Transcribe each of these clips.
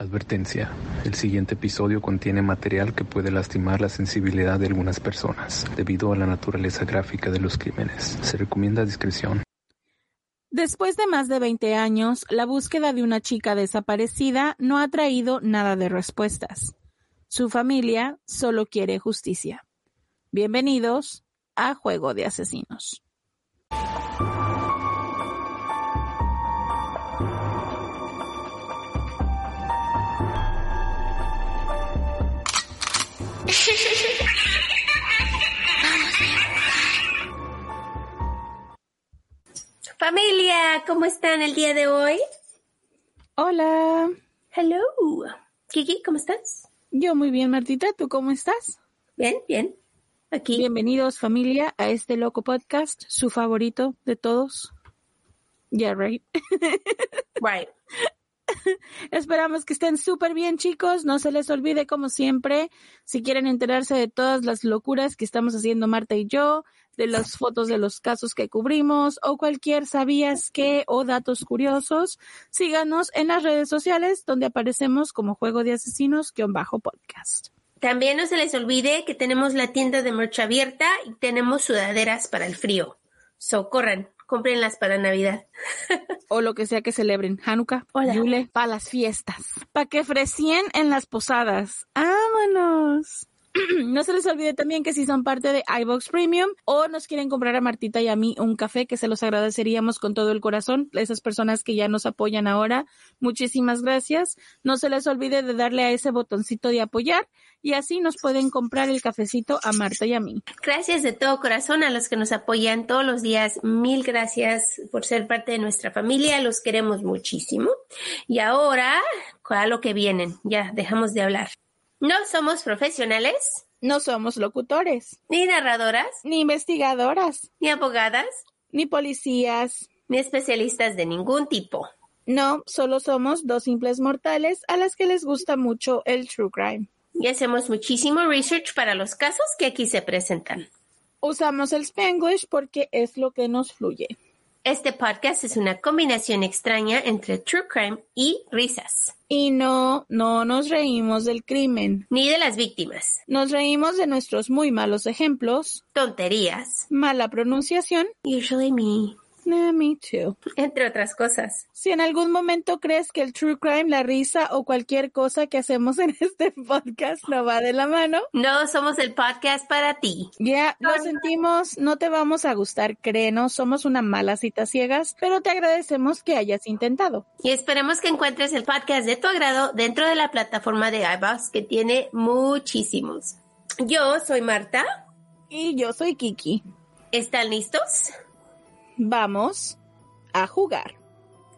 Advertencia. El siguiente episodio contiene material que puede lastimar la sensibilidad de algunas personas debido a la naturaleza gráfica de los crímenes. Se recomienda discreción. Después de más de 20 años, la búsqueda de una chica desaparecida no ha traído nada de respuestas. Su familia solo quiere justicia. Bienvenidos a Juego de Asesinos. Familia, ¿cómo están el día de hoy? Hola. Hello. Kiki, ¿cómo estás? Yo muy bien, Martita. ¿Tú cómo estás? Bien, bien. Aquí. Bienvenidos, familia, a este loco podcast, su favorito de todos. Yeah, right. Right. Esperamos que estén súper bien, chicos. No se les olvide, como siempre, si quieren enterarse de todas las locuras que estamos haciendo Marta y yo, de las fotos de los casos que cubrimos o cualquier sabías que o datos curiosos, síganos en las redes sociales donde aparecemos como Juego de Asesinos bajo podcast. También no se les olvide que tenemos la tienda de merch abierta y tenemos sudaderas para el frío. So, corran, cómprenlas para Navidad. o lo que sea que celebren, Hanukkah, Hola. Yule, para las fiestas, para que frecien en las posadas. ¡Vámonos! no se les olvide también que si son parte de iBox Premium o nos quieren comprar a Martita y a mí un café, que se los agradeceríamos con todo el corazón. Esas personas que ya nos apoyan ahora, muchísimas gracias. No se les olvide de darle a ese botoncito de apoyar y así nos pueden comprar el cafecito a Marta y a mí. Gracias de todo corazón a los que nos apoyan todos los días. Mil gracias por ser parte de nuestra familia. Los queremos muchísimo. Y ahora, a lo que vienen. Ya, dejamos de hablar. No somos profesionales, No somos locutores, ni narradoras, ni investigadoras, ni abogadas, ni policías. ni especialistas de ningún tipo. No, solo somos dos simples mortales a las que les gusta mucho el true crime. Y hacemos muchísimo research para los casos que aquí se presentan. Usamos el Spanglish porque es lo que nos fluye. Este podcast es una combinación extraña entre true crime y risas, Y no, no nos reímos del crimen. ni de las víctimas, Nos reímos de nuestros muy malos ejemplos, tonterías, mala pronunciación, usually me, eh, me too. entre otras cosas. Si en algún momento crees que el true crime, la risa o cualquier cosa que hacemos en este podcast no va de la mano, No somos el podcast para ti. ya lo sentimos, no te vamos a gustar, créenos, somos una mala cita ciegas, pero te agradecemos que hayas intentado. Y esperemos que encuentres el podcast de tu agrado dentro de la plataforma de iVoox que tiene muchísimos. Yo soy Marta. Y yo soy Kiki. ¿Están listos? Vamos a jugar.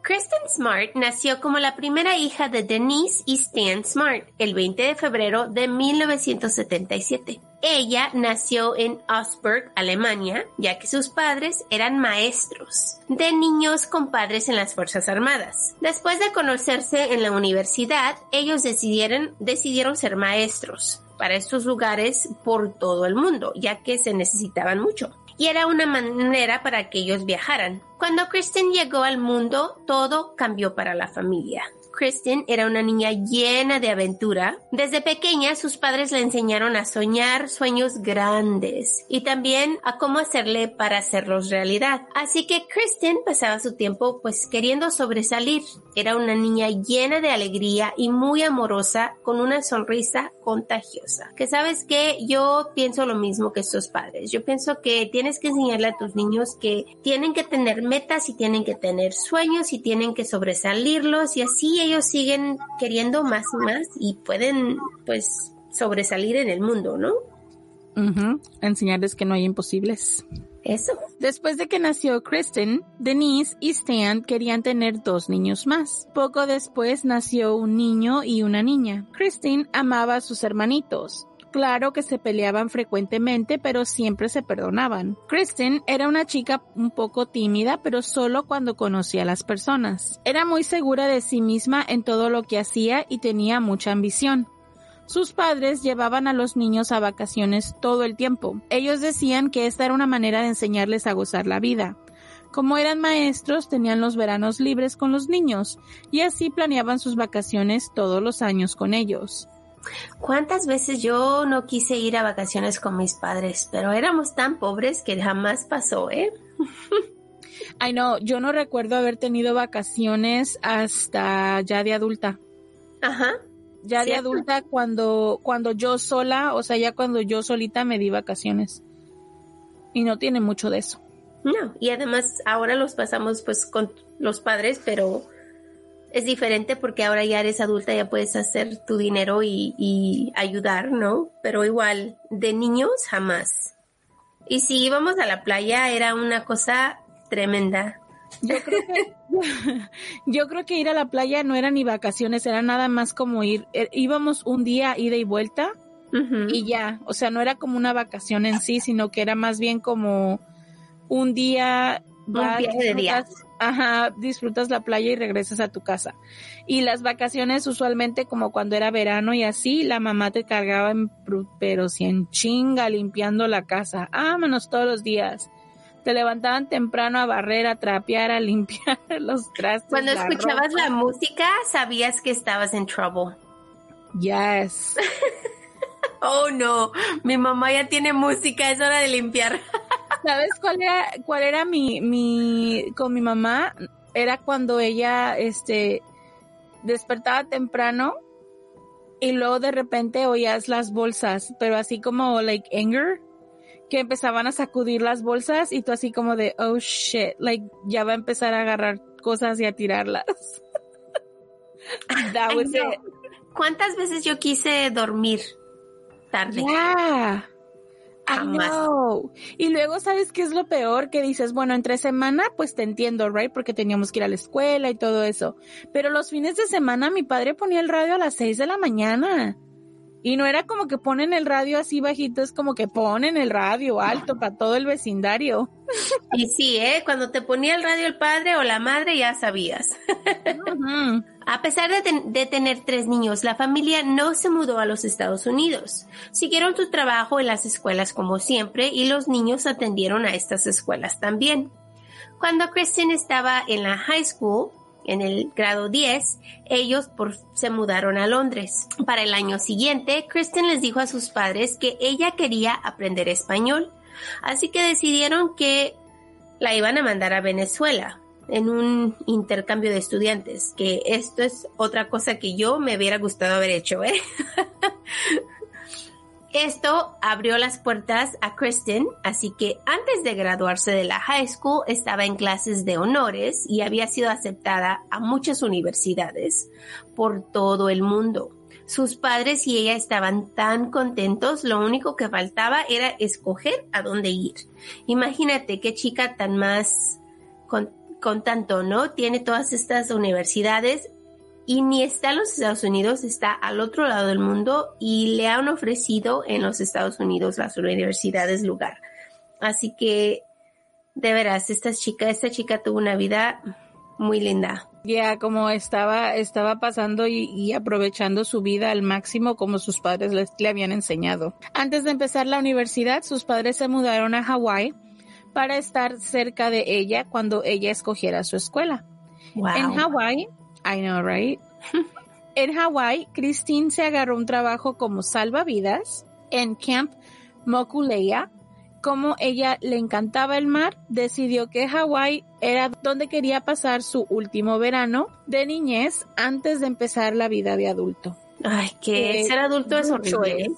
Kristen Smart nació como la primera hija de Denise y Stan Smart el 20 de febrero de 1977. Ella nació en Augsburg, Alemania, ya que sus padres eran maestros de niños con padres en las Fuerzas Armadas. Después de conocerse en la universidad, ellos decidieron, decidieron ser maestros para estos lugares por todo el mundo, ya que se necesitaban mucho y era una manera para que ellos viajaran. Cuando Kristen llegó al mundo, todo cambió para la familia. Kristen era una niña llena de aventura. Desde pequeña sus padres le enseñaron a soñar sueños grandes y también a cómo hacerle para hacerlos realidad. Así que Kristen pasaba su tiempo pues queriendo sobresalir. Era una niña llena de alegría y muy amorosa con una sonrisa contagiosa. Que sabes que yo pienso lo mismo que estos padres. Yo pienso que tienes que enseñarle a tus niños que tienen que tener metas y tienen que tener sueños y tienen que sobresalirlos y así ellos siguen queriendo más y más y pueden pues sobresalir en el mundo, ¿no? Enseñarles que no hay imposibles. Eso. Después de que nació Kristen, Denise y Stan querían tener dos niños más. Poco después nació un niño y una niña. Kristen amaba a sus hermanitos. Claro que se peleaban frecuentemente, pero siempre se perdonaban. Kristen era una chica un poco tímida, pero solo cuando conocía a las personas. Era muy segura de sí misma en todo lo que hacía y tenía mucha ambición. Sus padres llevaban a los niños a vacaciones todo el tiempo. Ellos decían que esta era una manera de enseñarles a gozar la vida. Como eran maestros, tenían los veranos libres con los niños y así planeaban sus vacaciones todos los años con ellos. ¿Cuántas veces yo no quise ir a vacaciones con mis padres? Pero éramos tan pobres que jamás pasó, ¿eh? Ay, no, yo no recuerdo haber tenido vacaciones hasta ya de adulta. Ajá. Ya de adulta cuando, cuando yo sola, o sea, ya cuando yo solita me di vacaciones. Y no tiene mucho de eso. No, y además ahora los pasamos pues con los padres, pero es diferente porque ahora ya eres adulta, ya puedes hacer tu dinero y, ayudar, ¿no? Pero igual, de niños jamás. Y si íbamos a la playa era una cosa tremenda. Yo creo que, yo creo que ir a la playa no era ni vacaciones, era nada más como ir, eh, íbamos un día ida y vuelta y ya, o sea, no era como una vacación en sí, sino que era más bien como un día, un viaje de días Ajá, disfrutas la playa y regresas a tu casa. Y las vacaciones usualmente como cuando era verano y así, la mamá te cargaba en, pero si en chinga limpiando la casa. Vámonos todos los días. Te levantaban temprano a barrer, a trapear, a limpiar los trastes. Cuando escuchabas la música, sabías que estabas en trouble. Yes. oh no, mi mamá ya tiene música, es hora de limpiar. ¿Sabes cuál era, cuál era mi, mi, con mi mamá? Era cuando ella, este, despertaba temprano y luego de repente oías las bolsas, pero así como, like, anger, que empezaban a sacudir las bolsas y tú así como de, oh shit, like, ya va a empezar a agarrar cosas y a tirarlas. That was it. ¿Cuántas veces yo quise dormir tarde? Y luego, ¿sabes qué es lo peor? Que dices, bueno, entre semana, pues te entiendo, right? Porque teníamos que ir a la escuela y todo eso. Pero los fines de semana mi padre ponía el radio a las seis de la mañana. Y no era como que ponen el radio así bajito, es como que ponen el radio alto para todo el vecindario. Y sí, ¿eh? Cuando te ponía el radio el padre o la madre ya sabías. A pesar de, tener tres niños, la familia no se mudó a los Estados Unidos. Siguieron su trabajo en las escuelas como siempre y los niños atendieron a estas escuelas también. Cuando Kristen estaba en la high school, en el grado 10, ellos se mudaron a Londres. Para el año siguiente, Kristen les dijo a sus padres que ella quería aprender español, así que decidieron que la iban a mandar a Venezuela en un intercambio de estudiantes, que esto es otra cosa que yo me hubiera gustado haber hecho, ¿eh? Esto abrió las puertas a Kristen, así que antes de graduarse de la high school estaba en clases de honores y había sido aceptada a muchas universidades por todo el mundo. Sus padres y ella estaban tan contentos, lo único que faltaba era escoger a dónde ir. Imagínate qué chica tan más con tanto, ¿no? Tiene todas estas universidades y ni está en los Estados Unidos, está al otro lado del mundo y le han ofrecido en los Estados Unidos las universidades lugar. Así que, de veras, esta chica, esta chica tuvo una vida muy linda. Ya, como estaba, estaba pasando y, aprovechando su vida al máximo como sus padres le habían enseñado. Antes de empezar la universidad, sus padres se mudaron a Hawái para estar cerca de ella cuando ella escogiera su escuela. En Hawái, I know, right? en Hawái, Christine se agarró un trabajo como salvavidas en Camp Mokuleia. Como ella le encantaba el mar, decidió que Hawái era donde quería pasar su último verano de niñez antes de empezar la vida de adulto. Ay, que eh, ser adulto es horrible. ¿eh?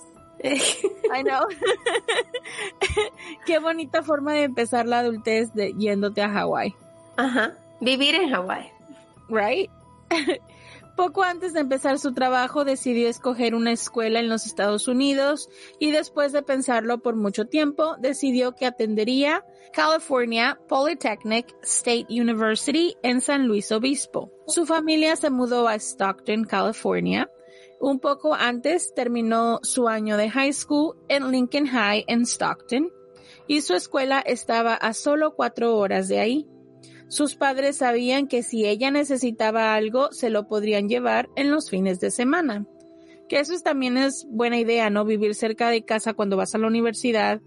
I know. Qué bonita forma de empezar la adultez de, yéndote a Hawái. Ajá. Vivir en Hawái. Right? Poco antes de empezar su trabajo decidió escoger una escuela en los Estados Unidos y después de pensarlo por mucho tiempo decidió que atendería California Polytechnic State University en San Luis Obispo. Su familia se mudó a Stockton, California. Un poco antes terminó su año de high school en Lincoln High en Stockton y su escuela estaba a solo cuatro horas de ahí. Sus padres sabían que si ella necesitaba algo, se lo podrían llevar en los fines de semana. Que eso también es buena idea, ¿no? Vivir cerca de casa cuando vas a la universidad,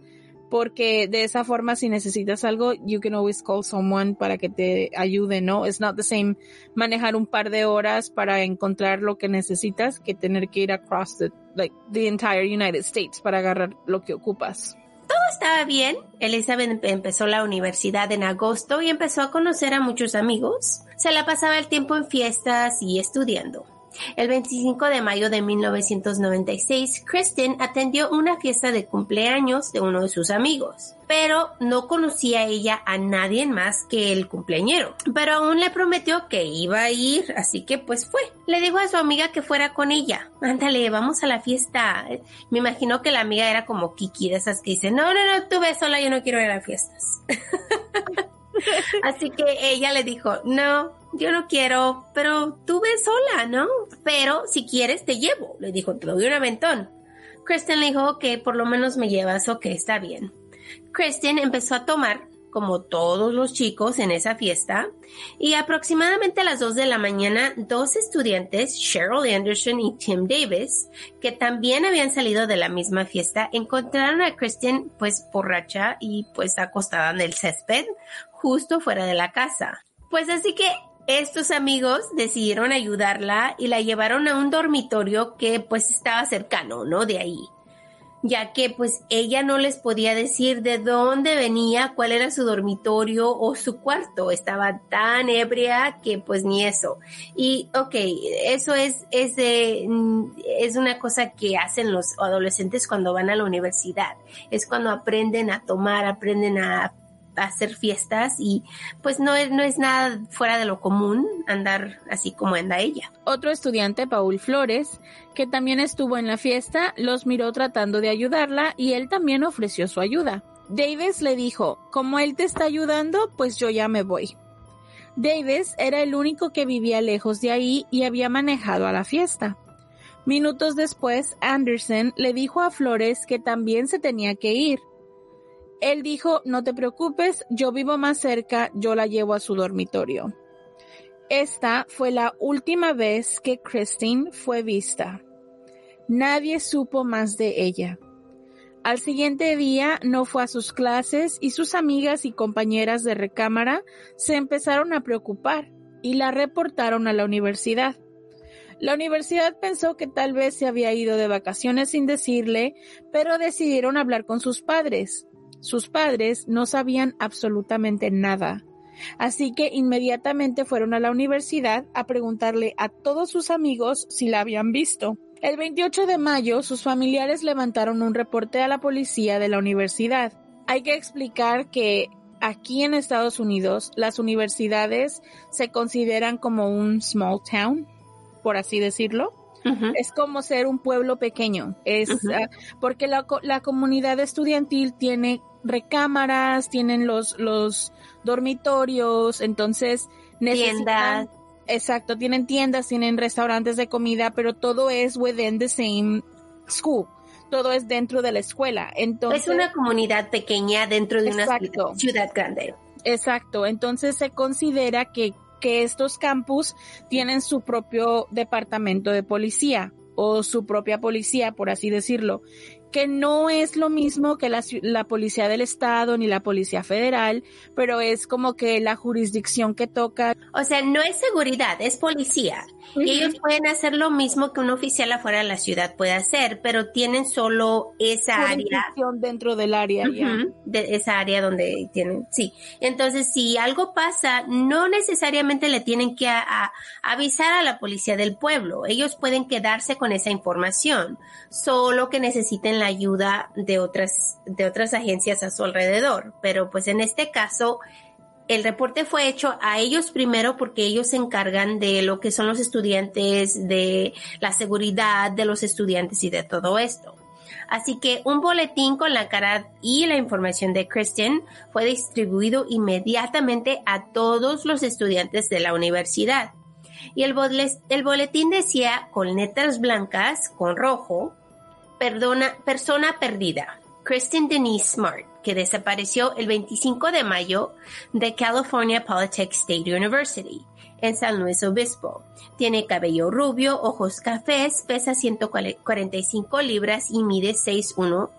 porque de esa forma si necesitas algo, you can always call someone para que te ayude, ¿no? It's not the same manejar un par de horas para encontrar lo que necesitas que tener que ir across the, like, the entire United States para agarrar lo que ocupas todo estaba bien. Elizabeth empezó la universidad en agosto y empezó a conocer a muchos amigos. Se la pasaba el tiempo en fiestas y estudiando. El 25 de mayo de 1996, Kristen atendió una fiesta de cumpleaños de uno de sus amigos, pero no conocía ella a nadie más que el cumpleañero. Pero aún le prometió que iba a ir, así que pues fue. Le dijo a su amiga que fuera con ella. Ándale, vamos a la fiesta. Me imagino que la amiga era como Kiki, de esas que dice, no, no, no, tú ves sola, yo no quiero ir a fiestas. Así que ella le dijo, no, yo no quiero, pero tú ves sola, ¿no? Pero si quieres te llevo. Le dijo, te doy un aventón. Kristen le dijo, que por lo menos me llevas, ok, está bien. Kristen empezó a tomar, como todos los chicos en esa fiesta, y aproximadamente a las 2 de la mañana, dos estudiantes, Cheryl Anderson y Tim Davis, que también habían salido de la misma fiesta, encontraron a Kristen pues borracha y pues acostada en el césped, justo fuera de la casa. Pues así que estos amigos decidieron ayudarla y la llevaron a un dormitorio que pues estaba cercano, ¿no? De ahí. Ya que pues ella no les podía decir de dónde venía, cuál era su dormitorio o su cuarto. Estaba tan ebria que pues ni eso. Y ok, eso es, es, es una cosa que hacen los adolescentes cuando van a la universidad. Es cuando aprenden a tomar, aprenden a hacer fiestas y pues no es, no es nada fuera de lo común andar así como anda ella. Otro estudiante, Paul Flores, que también estuvo en la fiesta, los miró tratando de ayudarla y él también ofreció su ayuda. Davis le dijo, como él te está ayudando, pues yo ya me voy. Davis era el único que vivía lejos de ahí y había manejado a la fiesta. Minutos después, Anderson le dijo a Flores que también se tenía que ir, él dijo, no te preocupes, yo vivo más cerca, yo la llevo a su dormitorio. Esta fue la última vez que Christine fue vista. Nadie supo más de ella. Al siguiente día no fue a sus clases y sus amigas y compañeras de recámara se empezaron a preocupar y la reportaron a la universidad. La universidad pensó que tal vez se había ido de vacaciones sin decirle, pero decidieron hablar con sus padres. Sus padres no sabían absolutamente nada. Así que inmediatamente fueron a la universidad a preguntarle a todos sus amigos si la habían visto. El 28 de mayo sus familiares levantaron un reporte a la policía de la universidad. Hay que explicar que aquí en Estados Unidos las universidades se consideran como un small town, por así decirlo. Es como ser un pueblo pequeño. Es ah, porque la, la comunidad estudiantil tiene recámaras, tienen los, los dormitorios, entonces necesitan... Tiendas. Exacto, tienen tiendas, tienen restaurantes de comida, pero todo es within the same school. Todo es dentro de la escuela. Entonces, es una comunidad pequeña dentro de una ciudad grande. Exacto, entonces se considera que, que estos campus tienen su propio departamento de policía o su propia policía, por así decirlo que no es lo mismo que la, la, policía del estado ni la policía federal, pero es como que la jurisdicción que toca. O sea, no es seguridad, es policía. Y ellos pueden hacer lo mismo que un oficial afuera de la ciudad puede hacer, pero tienen solo esa área. dentro del área. De esa área donde tienen, sí. Entonces, si algo pasa, no necesariamente le tienen que avisar a la policía del pueblo. Ellos pueden quedarse con esa información, solo que necesiten la ayuda de otras, de otras agencias a su alrededor. Pero pues en este caso, el reporte fue hecho a ellos primero porque ellos se encargan de lo que son los estudiantes, de la seguridad de los estudiantes y de todo esto. Así que un boletín con la cara y la información de Kristen fue distribuido inmediatamente a todos los estudiantes de la universidad. Y el, boletín decía con letras blancas, con rojo, perdona, persona perdida, Kristen Denise Smart que desapareció el 25 de mayo de California Polytechnic State University en San Luis Obispo. Tiene cabello rubio, ojos cafés, pesa 145 libras y mide 6'1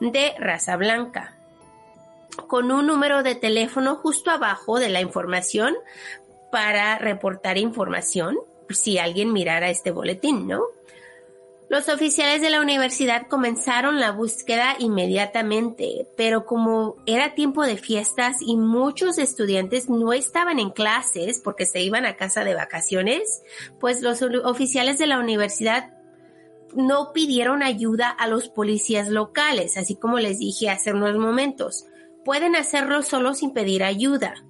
de raza blanca. Con un número de teléfono justo abajo de la información para reportar información si alguien mirara este boletín, ¿no? Los oficiales de la universidad comenzaron la búsqueda inmediatamente, pero como era tiempo de fiestas y muchos estudiantes no estaban en clases porque se iban a casa de vacaciones, pues los oficiales de la universidad no pidieron ayuda a los policías locales, así como les dije hace unos momentos. Pueden hacerlo solo sin pedir ayuda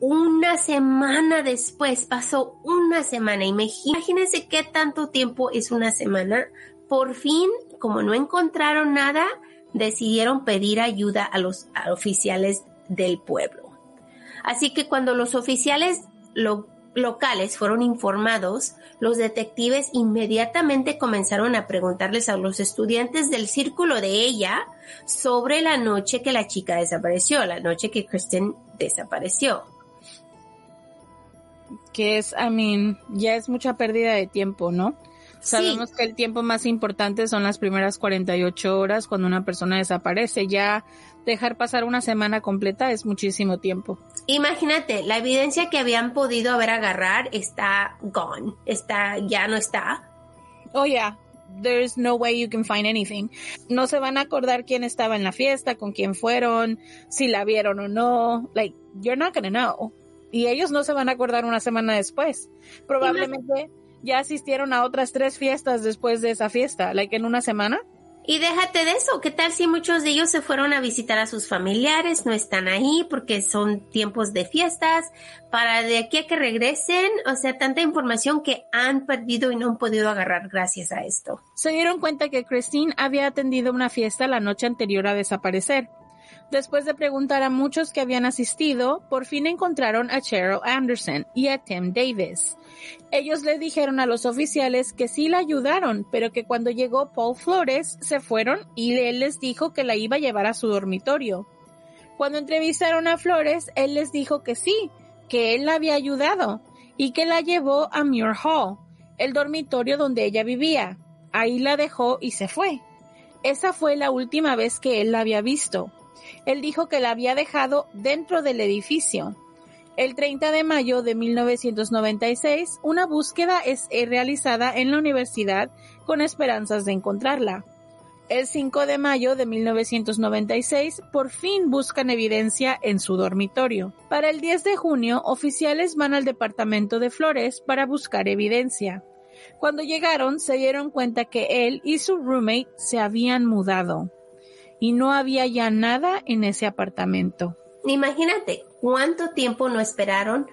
una semana después, pasó una semana, imagínense qué tanto tiempo es una semana, por fin, como no encontraron nada, decidieron pedir ayuda a los oficiales del pueblo. Así que cuando los oficiales locales fueron informados, los detectives inmediatamente comenzaron a preguntarles a los estudiantes del círculo de ella sobre la noche que la chica desapareció, la noche que Kristen desapareció que es, I mean, ya es mucha pérdida de tiempo, ¿no? Sabemos que el tiempo más importante son las primeras 48 horas cuando una persona desaparece. Ya dejar pasar una semana completa es muchísimo tiempo. Imagínate, la evidencia que habían podido haber agarrar está gone, está, ya no está. Oh yeah, there's no way you can find anything. No se van a acordar quién estaba en la fiesta, con quién fueron, si la vieron o no. Like, you're not gonna know y ellos no se van a acordar una semana después. Probablemente ya asistieron a otras tres fiestas después de esa fiesta, like en una semana. Y déjate de eso, ¿qué tal si muchos de ellos se fueron a visitar a sus familiares, no están ahí porque son tiempos de fiestas, para de aquí a que regresen, o sea, tanta información que han perdido y no han podido agarrar gracias a esto. Se dieron cuenta que Christine había atendido una fiesta la noche anterior a desaparecer Después de preguntar a muchos que habían asistido, por fin encontraron a Cheryl Anderson y a Tim Davis. Ellos le dijeron a los oficiales que sí la ayudaron, pero que cuando llegó Paul Flores se fueron y él les dijo que la iba a llevar a su dormitorio. Cuando entrevistaron a Flores, él les dijo que sí, que él la había ayudado y que la llevó a Muir Hall, el dormitorio donde ella vivía. Ahí la dejó y se fue. Esa fue la última vez que él la había visto. Él dijo que la había dejado dentro del edificio. El 30 de mayo de 1996, una búsqueda es realizada en la universidad con esperanzas de encontrarla. El 5 de mayo de 1996, por fin buscan evidencia en su dormitorio. Para el 10 de junio, oficiales van al departamento de Flores para buscar evidencia. Cuando llegaron, se dieron cuenta que él y su roommate se habían mudado y no había ya nada en ese apartamento. Imagínate cuánto tiempo no esperaron.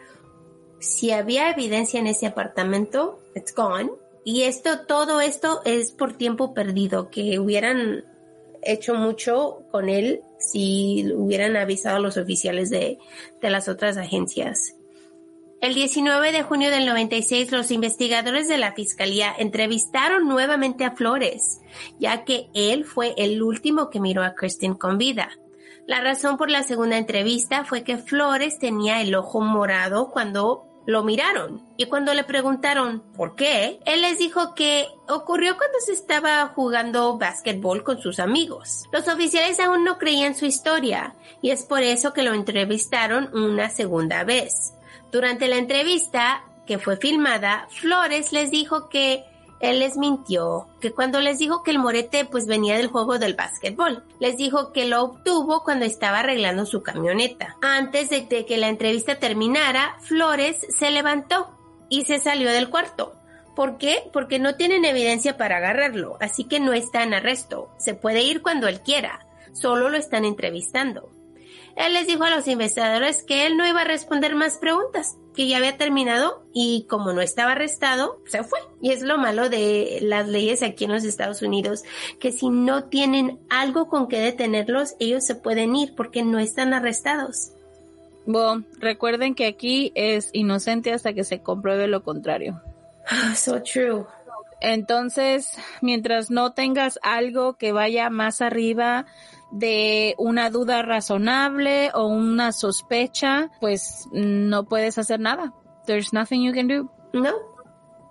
Si había evidencia en ese apartamento, it's gone. Y esto, todo esto es por tiempo perdido, que hubieran hecho mucho con él si hubieran avisado a los oficiales de, de las otras agencias. El 19 de junio del 96, los investigadores de la Fiscalía entrevistaron nuevamente a Flores, ya que él fue el último que miró a Kristen con vida. La razón por la segunda entrevista fue que Flores tenía el ojo morado cuando lo miraron y cuando le preguntaron por qué, él les dijo que ocurrió cuando se estaba jugando básquetbol con sus amigos. Los oficiales aún no creían su historia y es por eso que lo entrevistaron una segunda vez. Durante la entrevista que fue filmada, Flores les dijo que él les mintió, que cuando les dijo que el morete pues venía del juego del básquetbol, les dijo que lo obtuvo cuando estaba arreglando su camioneta. Antes de que la entrevista terminara, Flores se levantó y se salió del cuarto. ¿Por qué? Porque no tienen evidencia para agarrarlo, así que no está en arresto. Se puede ir cuando él quiera, solo lo están entrevistando. Él les dijo a los investigadores que él no iba a responder más preguntas, que ya había terminado y como no estaba arrestado, se fue. Y es lo malo de las leyes aquí en los Estados Unidos, que si no tienen algo con que detenerlos, ellos se pueden ir porque no están arrestados. Bueno, recuerden que aquí es inocente hasta que se compruebe lo contrario. so true. Entonces, mientras no tengas algo que vaya más arriba de una duda razonable o una sospecha, pues no puedes hacer nada. There's nothing you can do. No.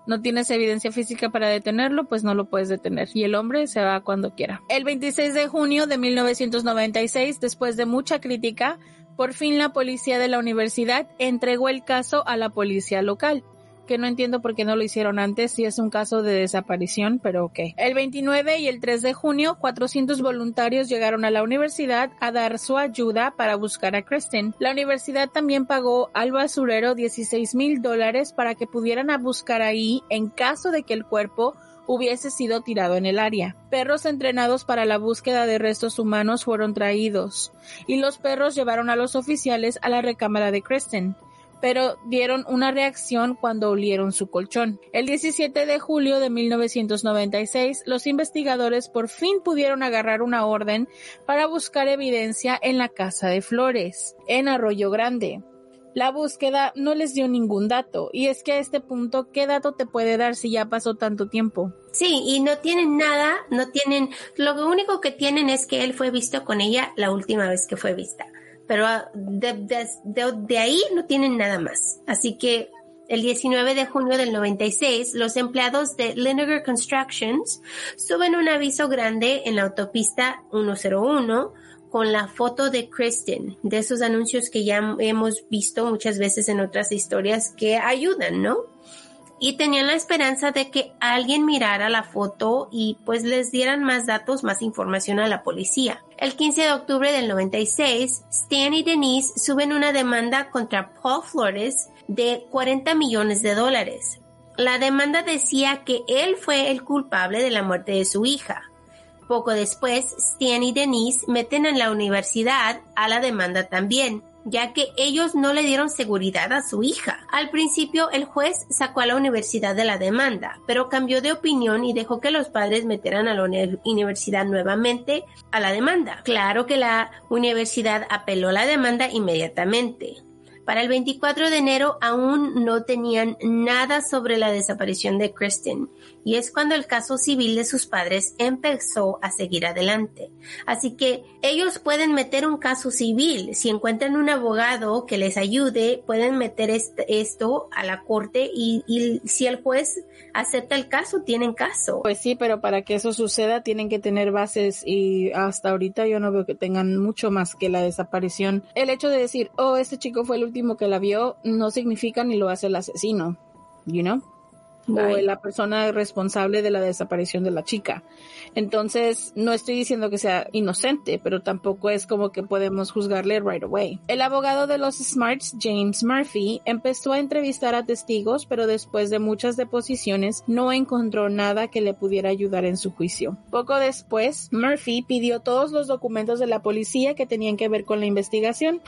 No tienes evidencia física para detenerlo, pues no lo puedes detener. Y el hombre se va cuando quiera. El 26 de junio de 1996, después de mucha crítica, por fin la policía de la universidad entregó el caso a la policía local que no entiendo por qué no lo hicieron antes, si es un caso de desaparición, pero ok. El 29 y el 3 de junio, 400 voluntarios llegaron a la universidad a dar su ayuda para buscar a Kristen. La universidad también pagó al basurero 16 mil dólares para que pudieran buscar ahí en caso de que el cuerpo hubiese sido tirado en el área. Perros entrenados para la búsqueda de restos humanos fueron traídos, y los perros llevaron a los oficiales a la recámara de Kristen pero dieron una reacción cuando olieron su colchón. El 17 de julio de 1996, los investigadores por fin pudieron agarrar una orden para buscar evidencia en la casa de Flores, en Arroyo Grande. La búsqueda no les dio ningún dato. Y es que a este punto, ¿qué dato te puede dar si ya pasó tanto tiempo? Sí, y no tienen nada, no tienen, lo único que tienen es que él fue visto con ella la última vez que fue vista. Pero ah, de, ahí no tienen nada más. Así que el 19 de junio del 96, los empleados de Linegar Constructions suben un aviso grande en la autopista 101 con la foto de Kristen, de esos anuncios que ya hemos visto muchas veces en otras historias que ayudan, ¿no? Y tenían la esperanza de que alguien mirara la foto y pues les dieran más datos, más información a la policía. El 15 de octubre del 96, Stan y Denise suben una demanda contra Paul Flores de 40 millones de dólares. La demanda decía que él fue el culpable de la muerte de su hija. Poco después, Stan y Denise meten en la universidad a la demanda también, ya que ellos no le dieron seguridad a su hija. Al principio, el juez sacó a la universidad de la demanda, pero cambió de opinión y dejó que los padres metieran a la universidad nuevamente a la demanda. Claro que la universidad apeló la demanda inmediatamente. Para el 24 de enero aún no tenían nada sobre la desaparición de Kristen y es cuando el caso civil de sus padres empezó a seguir adelante. Así que ellos pueden meter un caso civil. Si encuentran un abogado que les ayude, pueden meter esto a la corte y, y si el juez acepta el caso, tienen caso. Pues sí, pero para que eso suceda tienen que tener bases y hasta ahorita yo no veo que tengan mucho más que la desaparición. El hecho de decir, oh, este chico fue el último que la vio, no significa ni lo hace el asesino. You know? O la persona responsable de la desaparición de la chica. Entonces, no estoy diciendo que sea inocente, pero tampoco es como que podemos juzgarle right away. El abogado de los Smarts, James Murphy, empezó a entrevistar a testigos, pero después de muchas deposiciones no encontró nada que le pudiera ayudar en su juicio. Poco después, Murphy pidió todos los documentos de la policía que tenían que ver con la investigación,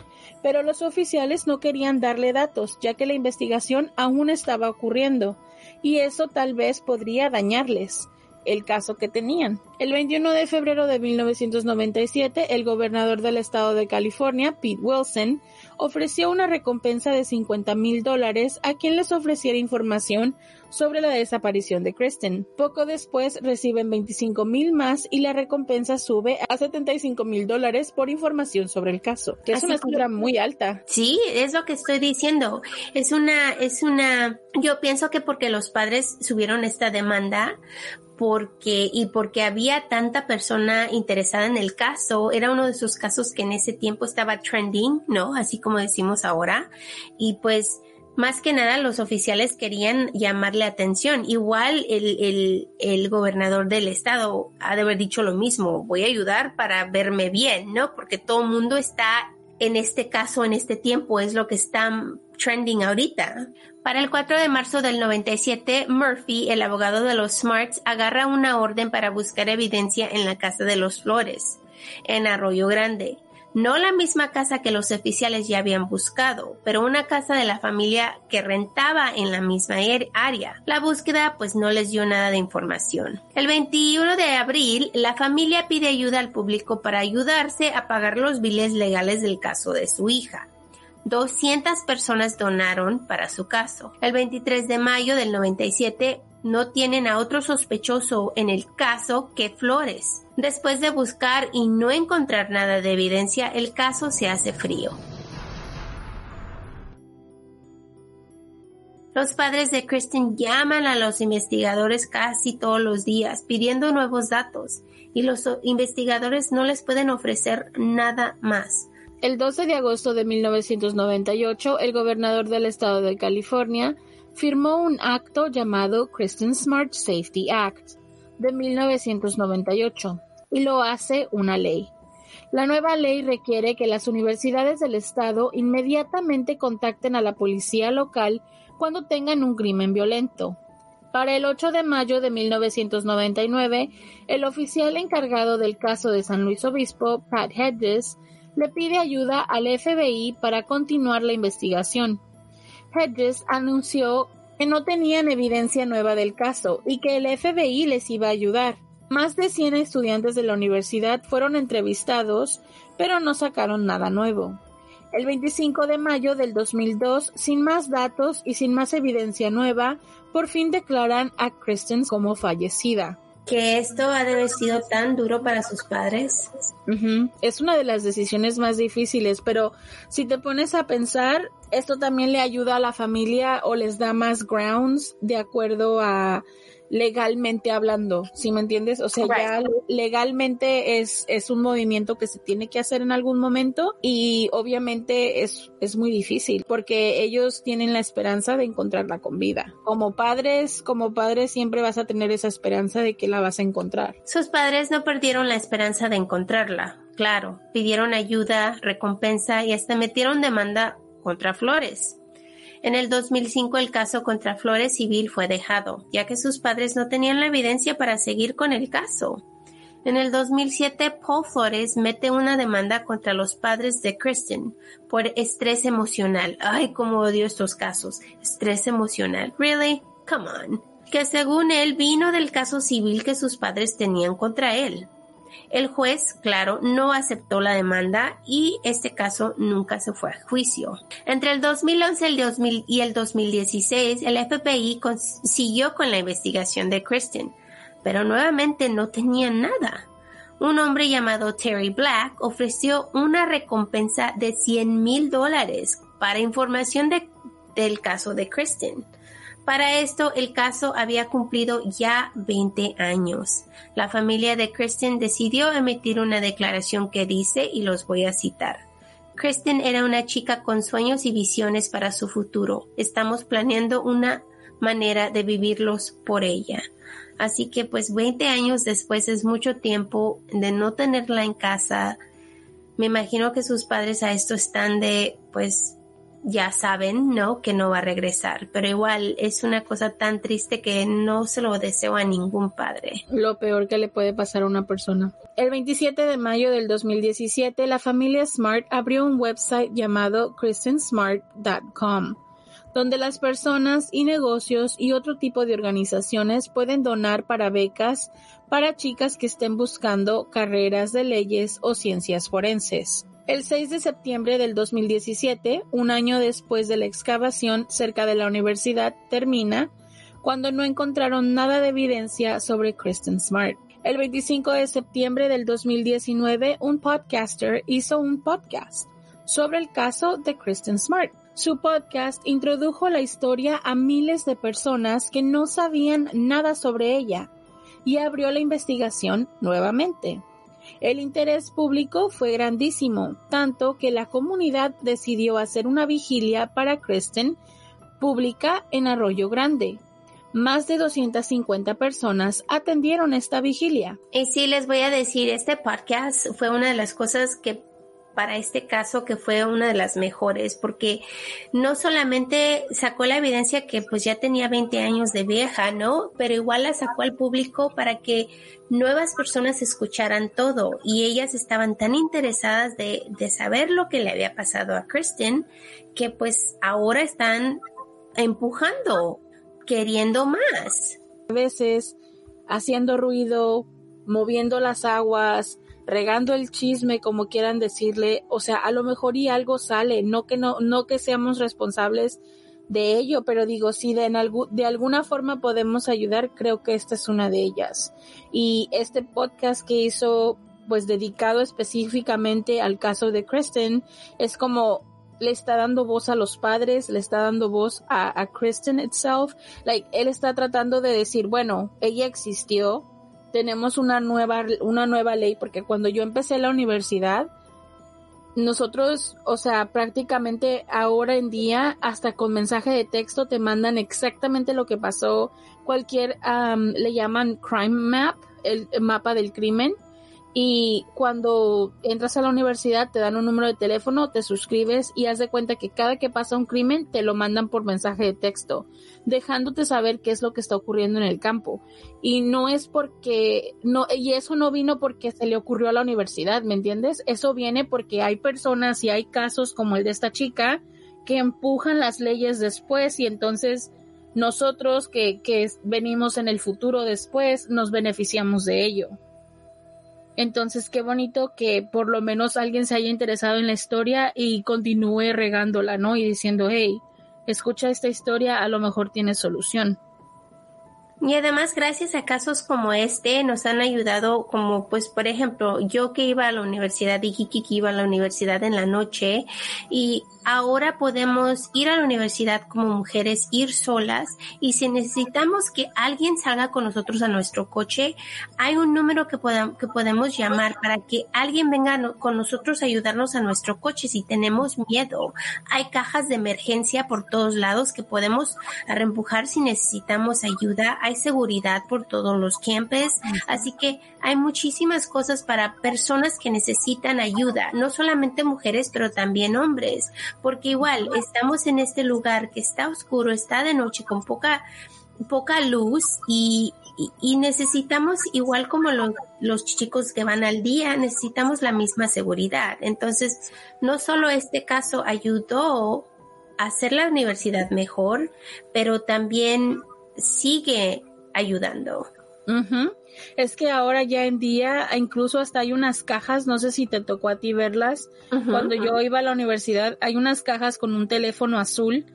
pero los oficiales no querían darle datos, ya que la investigación aún estaba ocurriendo y eso tal vez podría dañarles el caso que tenían. El 21 de febrero de 1997, el gobernador del estado de California, Pete Wilson, ofreció una recompensa de 50 mil dólares a quien les ofreciera información sobre la desaparición de Kristen. Poco después reciben 25 mil más y la recompensa sube a 75 mil dólares por información sobre el caso, que es una cifra muy alta. Sí, es lo que estoy diciendo. Es una, es una, yo pienso que porque los padres subieron esta demanda, porque y porque había tanta persona interesada en el caso, era uno de esos casos que en ese tiempo estaba trending, ¿no? Así como decimos ahora, y pues más que nada los oficiales querían llamarle atención. Igual el, el, el, gobernador del estado ha de haber dicho lo mismo, voy a ayudar para verme bien, ¿no? Porque todo el mundo está en este caso, en este tiempo, es lo que está trending ahorita. Para el 4 de marzo del 97, Murphy, el abogado de los Smarts, agarra una orden para buscar evidencia en la casa de los Flores, en Arroyo Grande No la misma casa que los oficiales ya habían buscado, pero una casa de la familia que rentaba en la misma área. La búsqueda pues no les dio nada de información. El 21 de abril, la familia pide ayuda al público para ayudarse a pagar los biles legales del caso de su hija. 200 personas donaron para su caso. El 23 de mayo del 97 no tienen a otro sospechoso en el caso que Flores. Después de buscar y no encontrar nada de evidencia, el caso se hace frío. Los padres de Kristen llaman a los investigadores casi todos los días pidiendo nuevos datos y los investigadores no les pueden ofrecer nada más. El 12 de agosto de 1998, el gobernador del estado de California firmó un acto llamado Kristen Smart Safety Act de 1998 y lo hace una ley. La nueva ley requiere que las universidades del estado inmediatamente contacten a la policía local cuando tengan un crimen violento. Para el 8 de mayo de 1999, el oficial encargado del caso de San Luis Obispo, Pat Hedges, le pide ayuda al FBI para continuar la investigación. Hedges anunció que no tenían evidencia nueva del caso y que el FBI les iba a ayudar. Más de 100 estudiantes de la universidad fueron entrevistados, pero no sacaron nada nuevo. El 25 de mayo del 2002, sin más datos y sin más evidencia nueva, por fin declaran a Kristen como fallecida que esto ha de haber sido tan duro para sus padres. Es una de las decisiones más difíciles, pero si te pones a pensar, esto también le ayuda a la familia o les da más grounds de acuerdo a legalmente hablando, ¿sí me entiendes? O sea, ya legalmente es, es un movimiento que se tiene que hacer en algún momento y obviamente es, es muy difícil porque ellos tienen la esperanza de encontrarla con vida. Como padres, como padres siempre vas a tener esa esperanza de que la vas a encontrar. Sus padres no perdieron la esperanza de encontrarla, claro, pidieron ayuda, recompensa y hasta metieron demanda contra Flores. En el 2005 el caso contra Flores Civil fue dejado, ya que sus padres no tenían la evidencia para seguir con el caso. En el 2007, Paul Flores mete una demanda contra los padres de Kristen por estrés emocional. Ay, cómo odio estos casos. Estrés emocional. Really? Come on. Que según él vino del caso civil que sus padres tenían contra él. El juez, claro, no aceptó la demanda y este caso nunca se fue a juicio. Entre el 2011 y el 2016, el FBI siguió con la investigación de Kristen, pero nuevamente no tenía nada. Un hombre llamado Terry Black ofreció una recompensa de 100 mil dólares para información del caso de Kristen. Para esto, el caso había cumplido ya 20 años. La familia de Kristen decidió emitir una declaración que dice, y los voy a citar. Kristen era una chica con sueños y visiones para su futuro. Estamos planeando una manera de vivirlos por ella. Así que pues 20 años después es mucho tiempo de no tenerla en casa. Me imagino que sus padres a esto están de pues ya saben, ¿no? Que no va a regresar, pero igual es una cosa tan triste que no se lo deseo a ningún padre. Lo peor que le puede pasar a una persona. El 27 de mayo del 2017, la familia Smart abrió un website llamado christiansmart.com donde las personas y negocios y otro tipo de organizaciones pueden donar para becas para chicas que estén buscando carreras de leyes o ciencias forenses. El 6 de septiembre del 2017, un año después de la excavación cerca de la universidad, termina cuando no encontraron nada de evidencia sobre Kristen Smart. El 25 de septiembre del 2019, un podcaster hizo un podcast sobre el caso de Kristen Smart. Su podcast introdujo la historia a miles de personas que no sabían nada sobre ella y abrió la investigación nuevamente. El interés público fue grandísimo, tanto que la comunidad decidió hacer una vigilia para Kristen pública en Arroyo Grande. Más de 250 personas atendieron esta vigilia. Y sí, les voy a decir, este podcast fue una de las cosas que para este caso que fue una de las mejores porque no solamente sacó la evidencia que pues ya tenía 20 años de vieja, ¿no? Pero igual la sacó al público para que nuevas personas escucharan todo y ellas estaban tan interesadas de, de saber lo que le había pasado a Kristen que pues ahora están empujando, queriendo más. A veces haciendo ruido, moviendo las aguas, regando el chisme, como quieran decirle, o sea, a lo mejor y algo sale, no que no, no que seamos responsables de ello, pero digo, si de, en de alguna forma podemos ayudar, creo que esta es una de ellas. Y este podcast que hizo, pues dedicado específicamente al caso de Kristen, es como le está dando voz a los padres, le está dando voz a, a Kristen itself, like, él está tratando de decir, bueno, ella existió, tenemos una nueva, una nueva ley, porque cuando yo empecé la universidad, nosotros, o sea, prácticamente ahora en día, hasta con mensaje de texto te mandan exactamente lo que pasó, cualquier, le llaman crime map, el mapa del crimen, y cuando entras a la universidad te dan un número de teléfono, te suscribes y haz de cuenta que cada que pasa un crimen te lo mandan por mensaje de texto, dejándote saber qué es lo que está ocurriendo en el campo. Y no es porque, no, y eso no vino porque se le ocurrió a la universidad, ¿me entiendes? Eso viene porque hay personas y hay casos como el de esta chica que empujan las leyes después y entonces nosotros que, que venimos en el futuro después nos beneficiamos de ello. Entonces, qué bonito que por lo menos alguien se haya interesado en la historia y continúe regándola, ¿no? Y diciendo, hey, escucha esta historia, a lo mejor tiene solución. Y además, gracias a casos como este, nos han ayudado, como pues, por ejemplo, yo que iba a la universidad y Kiki que iba a la universidad en la noche, y ahora podemos ir a la universidad como mujeres, ir solas, y si necesitamos que alguien salga con nosotros a nuestro coche, hay un número que, que podemos llamar para que alguien venga con nosotros a ayudarnos a nuestro coche si tenemos miedo. Hay cajas de emergencia por todos lados que podemos reempujar si necesitamos ayuda. Hay seguridad por todos los campes, así que hay muchísimas cosas para personas que necesitan ayuda, no solamente mujeres, pero también hombres, porque igual estamos en este lugar que está oscuro, está de noche con poca poca luz y, y, necesitamos, igual como los, los chicos que van al día, necesitamos la misma seguridad. Entonces, no solo este caso ayudó a hacer la universidad mejor, pero también sigue ayudando. Es que ahora ya en día incluso hasta hay unas cajas, no sé si te tocó a ti verlas, cuando yo iba a la universidad hay unas cajas con un teléfono azul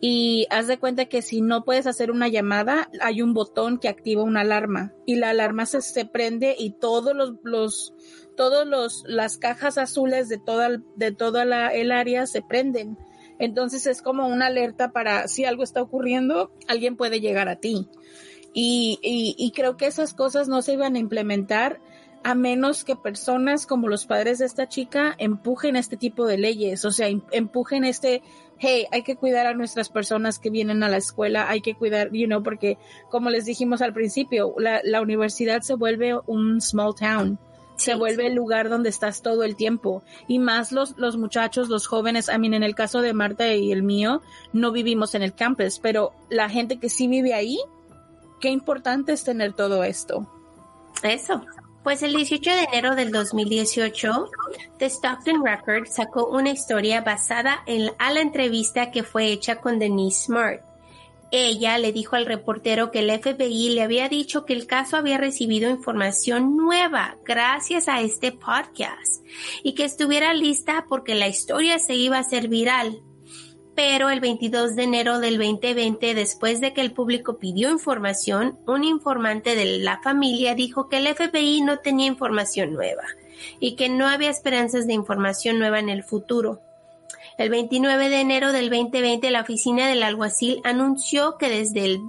y haz de cuenta que si no puedes hacer una llamada hay un botón que activa una alarma y la alarma se, se prende y todos los, los todos los las cajas azules de toda de toda la, el área se prenden entonces es como una alerta para si algo está ocurriendo, alguien puede llegar a ti. Y, y, creo que esas cosas no se iban a implementar a menos que personas como los padres de esta chica empujen este tipo de leyes, o sea, em, empujen este, hey, hay que cuidar a nuestras personas que vienen a la escuela, hay que cuidar, you know, porque como les dijimos al principio, la, la universidad se vuelve un small town se vuelve el lugar donde estás todo el tiempo. Y más los, los muchachos, los jóvenes, I mean, en el caso de Marta y el mío, no vivimos en el campus, pero la gente que sí vive ahí, qué importante es tener todo esto. Eso. Pues el 18 de enero del 2018, The Stockton Record sacó una historia basada en a la entrevista que fue hecha con Denise Smart ella le dijo al reportero que el FBI le había dicho que el caso había recibido información nueva gracias a este podcast y que estuviera lista porque la historia se iba a hacer viral. Pero el 22 de enero del 2020, después de que el público pidió información, un informante de la familia dijo que el FBI no tenía información nueva y que no había esperanzas de información nueva en el futuro. El 29 de enero del 2020, la oficina del alguacil anunció que desde el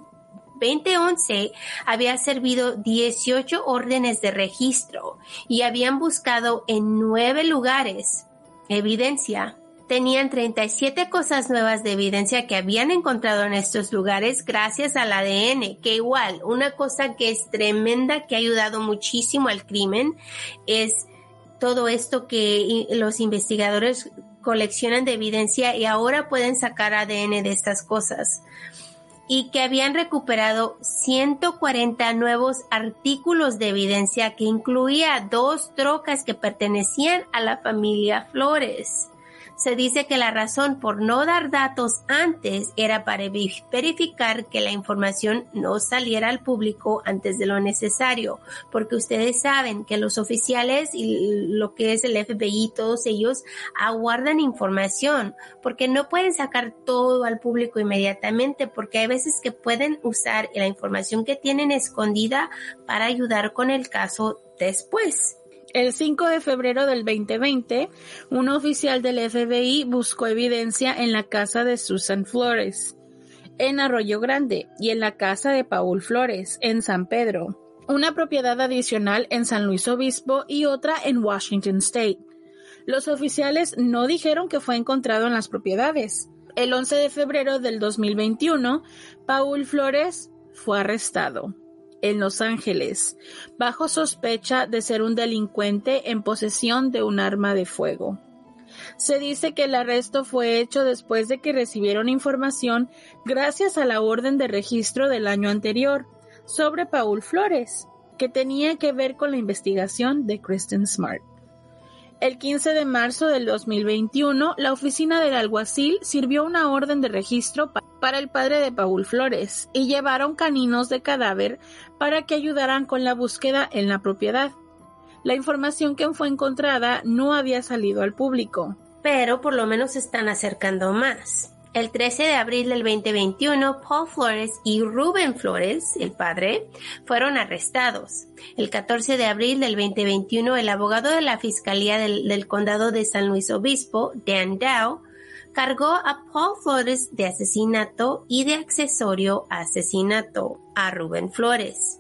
2011 había servido 18 órdenes de registro y habían buscado en nueve lugares evidencia. Tenían 37 cosas nuevas de evidencia que habían encontrado en estos lugares gracias al ADN, que igual, una cosa que es tremenda, que ha ayudado muchísimo al crimen, es todo esto que los investigadores coleccionan de evidencia y ahora pueden sacar ADN de estas cosas. Y que habían recuperado 140 nuevos artículos de evidencia que incluía dos trocas que pertenecían a la familia Flores se dice que la razón por no dar datos antes era para verificar que la información no saliera al público antes de lo necesario, porque ustedes saben que los oficiales y lo que es el FBI, todos ellos aguardan información, porque no pueden sacar todo al público inmediatamente, porque hay veces que pueden usar la información que tienen escondida para ayudar con el caso después. El 5 de febrero del 2020, un oficial del FBI buscó evidencia en la casa de Susan Flores, en Arroyo Grande, y en la casa de Paul Flores, en San Pedro, una propiedad adicional en San Luis Obispo y otra en Washington State. Los oficiales no dijeron que fue encontrado en las propiedades. El 11 de febrero del 2021, Paul Flores fue arrestado en Los Ángeles, bajo sospecha de ser un delincuente en posesión de un arma de fuego. Se dice que el arresto fue hecho después de que recibieron información gracias a la orden de registro del año anterior sobre Paul Flores, que tenía que ver con la investigación de Kristen Smart. El 15 de marzo del 2021, la oficina del alguacil sirvió una orden de registro para el padre de Paul Flores y llevaron caninos de cadáver para que ayudaran con la búsqueda en la propiedad. La información que fue encontrada no había salido al público. Pero por lo menos están acercando más. El 13 de abril del 2021, Paul Flores y Rubén Flores, el padre, fueron arrestados. El 14 de abril del 2021, el abogado de la Fiscalía del, Condado de San Luis Obispo, Dan Dow, cargó a Paul Flores de asesinato y de accesorio a asesinato a Rubén Flores.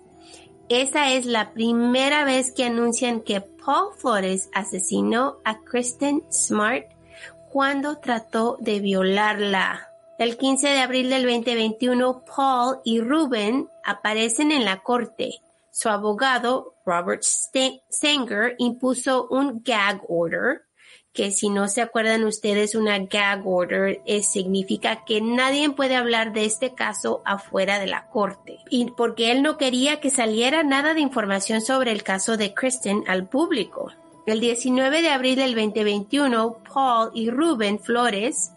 Esa es la primera vez que anuncian que Paul Flores asesinó a Kristen Smart cuando trató de violarla. El 15 de abril del 2021, Paul y Ruben aparecen en la corte. Su abogado, Robert Sanger, impuso un gag order, que si no se acuerdan ustedes, una gag order significa que nadie puede hablar de este caso afuera de la corte. Y porque él no quería que saliera nada de información sobre el caso de Kristen al público. El 19 de abril del 2021, Paul y Ruben Flores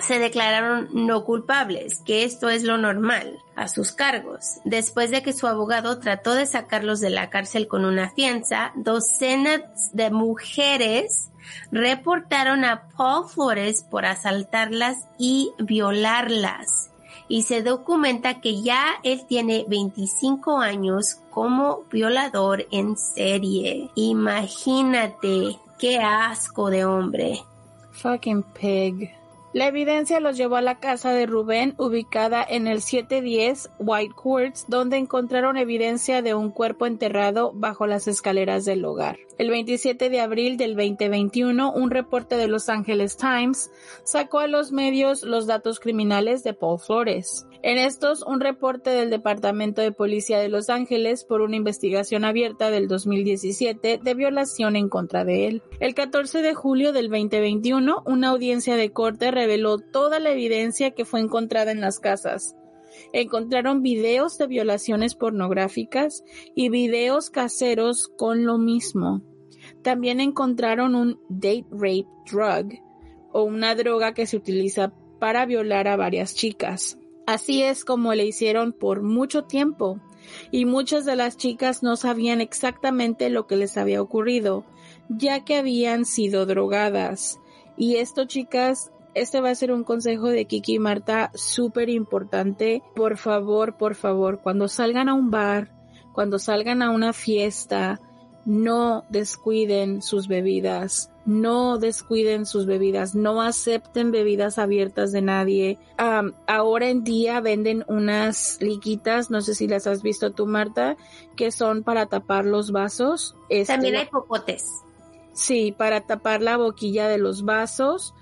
se declararon no culpables, que esto es lo normal, a sus cargos. Después de que su abogado trató de sacarlos de la cárcel con una fianza, docenas de mujeres reportaron a Paul Flores por asaltarlas y violarlas y se documenta que ya él tiene 25 años como violador en serie. Imagínate qué asco de hombre. Fucking pig. La evidencia los llevó a la casa de Rubén, ubicada en el 710 White Courts, donde encontraron evidencia de un cuerpo enterrado bajo las escaleras del hogar. El 27 de abril del 2021, un reporte de Los Angeles Times sacó a los medios los datos criminales de Paul Flores. En estos, un reporte del Departamento de Policía de Los Ángeles por una investigación abierta del 2017 de violación en contra de él. El 14 de julio del 2021, una audiencia de corte reveló toda la evidencia que fue encontrada en las casas. Encontraron videos de violaciones pornográficas y videos caseros con lo mismo. También encontraron un date rape drug o una droga que se utiliza para violar a varias chicas. Así es como le hicieron por mucho tiempo, y muchas de las chicas no sabían exactamente lo que les había ocurrido, ya que habían sido drogadas. Y esto, chicas, este va a ser un consejo de Kiki y Marta súper importante. Por favor, por favor, cuando salgan a un bar, cuando salgan a una fiesta, no descuiden sus bebidas, no descuiden sus bebidas, no acepten bebidas abiertas de nadie. ahora en día venden unas liquitas, no sé si las has visto tú, Marta, que son para tapar los vasos. Este, También hay popotes. Sí, para tapar la boquilla de los vasos.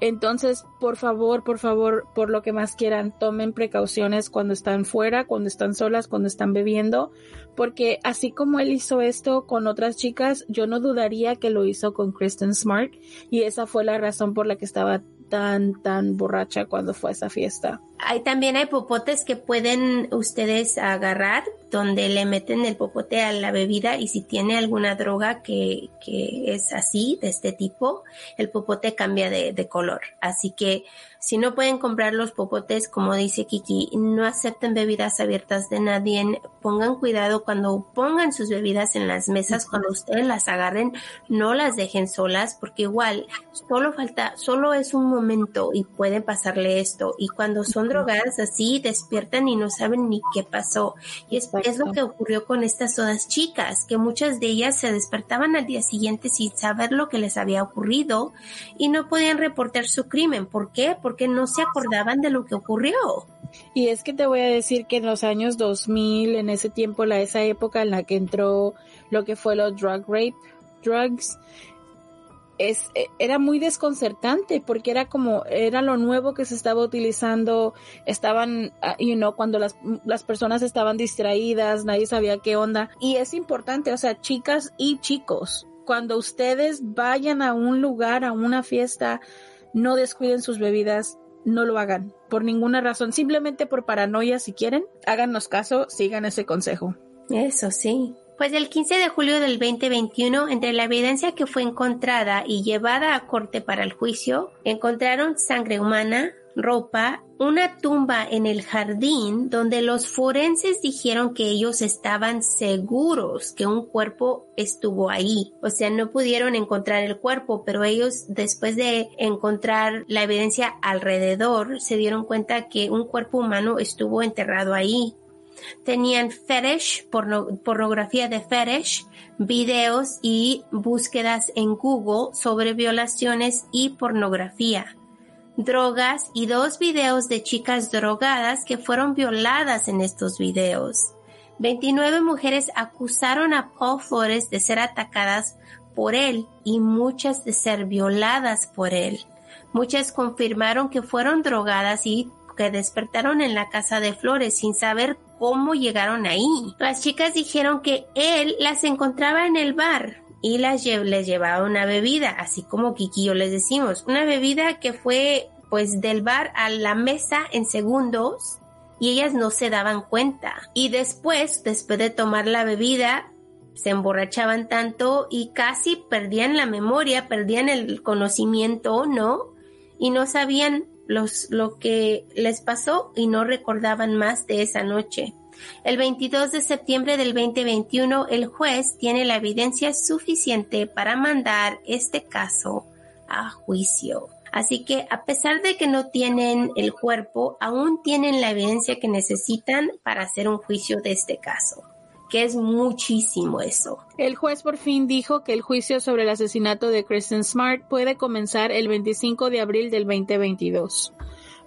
Entonces, por favor, por favor, por lo que más quieran, tomen precauciones cuando están fuera, cuando están solas, cuando están bebiendo, porque así como él hizo esto con otras chicas, yo no dudaría que lo hizo con Kristen Smart y esa fue la razón por la que estaba tan, tan borracha cuando fue a esa fiesta. Hay también hay popotes que pueden ustedes agarrar donde le meten el popote a la bebida y si tiene alguna droga que, que es así, de este tipo, el popote cambia de, de color. Así que si no pueden comprar los popotes, como dice Kiki, no acepten bebidas abiertas de nadie. Pongan cuidado cuando pongan sus bebidas en las mesas, cuando ustedes las agarren, no las dejen solas, porque igual solo falta, solo es un momento y puede pasarle esto. Y cuando son drogadas así, despiertan y no saben ni qué pasó. Y es, es lo que ocurrió con estas todas chicas, que muchas de ellas se despertaban al día siguiente sin saber lo que les había ocurrido y no podían reportar su crimen. ¿Por qué? porque no se acordaban de lo que ocurrió. Y es que te voy a decir que en los años 2000, en ese tiempo, la, esa época en la que entró lo que fue los drug rape, drugs, es, era muy desconcertante porque era como, era lo nuevo que se estaba utilizando, estaban, ah, you know, cuando las, las personas estaban distraídas, nadie sabía qué onda. Y es importante, o sea, chicas y chicos, cuando ustedes vayan a un lugar, a una fiesta, no descuiden sus bebidas, no lo hagan por ninguna razón, simplemente por paranoia si quieren, háganos caso, sigan ese consejo. Eso sí. Pues el 15 de julio del 2021, entre la evidencia que fue encontrada y llevada a corte para el juicio, encontraron sangre humana, ropa, una tumba en el jardín donde los forenses dijeron que ellos estaban seguros que un cuerpo estuvo ahí. O sea, no pudieron encontrar el cuerpo, pero ellos después de encontrar la evidencia alrededor se dieron cuenta que un cuerpo humano estuvo enterrado ahí. Tenían fetish, pornografía de fetish, videos y búsquedas en Google sobre violaciones y pornografía drogas y dos videos de chicas drogadas que fueron violadas en estos videos. 29 mujeres acusaron a Paul Flores de ser atacadas por él y muchas de ser violadas por él. Muchas confirmaron que fueron drogadas y despertaron en la casa de Flores sin saber cómo llegaron ahí. Las chicas dijeron que él las encontraba en el bar y las les llevaba una bebida, así como Kiki yo les decimos, una bebida que fue pues del bar a la mesa en segundos y ellas no se daban cuenta. Y después, después de tomar la bebida, se emborrachaban tanto y casi perdían la memoria, perdían el conocimiento, ¿no? Y no sabían los, lo que les pasó y no recordaban más de esa noche. El 22 de septiembre del 2021, el juez tiene la evidencia suficiente para mandar este caso a juicio. Así que a pesar de que no tienen el cuerpo, aún tienen la evidencia que necesitan para hacer un juicio de este caso que es muchísimo eso. El juez por fin dijo que el juicio sobre el asesinato de Kristen Smart puede comenzar el 25 de abril del 2022.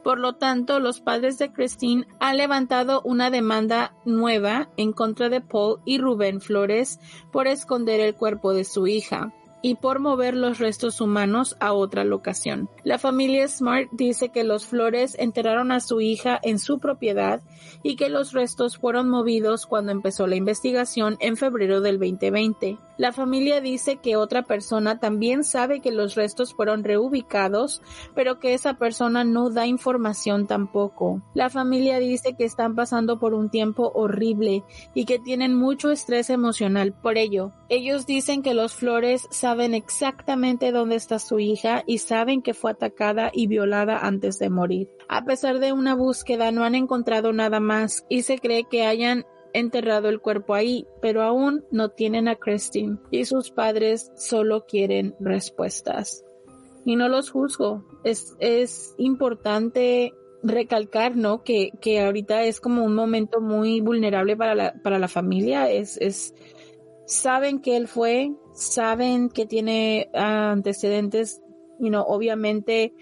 Por lo tanto, los padres de Christine han levantado una demanda nueva en contra de Paul y Rubén Flores por esconder el cuerpo de su hija y por mover los restos humanos a otra locación. La familia Smart dice que los Flores enterraron a su hija en su propiedad y que los restos fueron movidos cuando empezó la investigación en febrero del 2020. La familia dice que otra persona también sabe que los restos fueron reubicados, pero que esa persona no da información tampoco. La familia dice que están pasando por un tiempo horrible y que tienen mucho estrés emocional por ello. Ellos dicen que los Flores saben exactamente dónde está su hija y saben que fue atacada y violada antes de morir. A pesar de una búsqueda no han encontrado nada más y se cree que hayan enterrado el cuerpo ahí, pero aún no tienen a Christine y sus padres solo quieren respuestas. Y no los juzgo. Es, es importante recalcar, ¿no? Que, que ahorita es como un momento muy vulnerable para la, para la familia. Es, es, saben que él fue, saben que tiene antecedentes you know, obviamente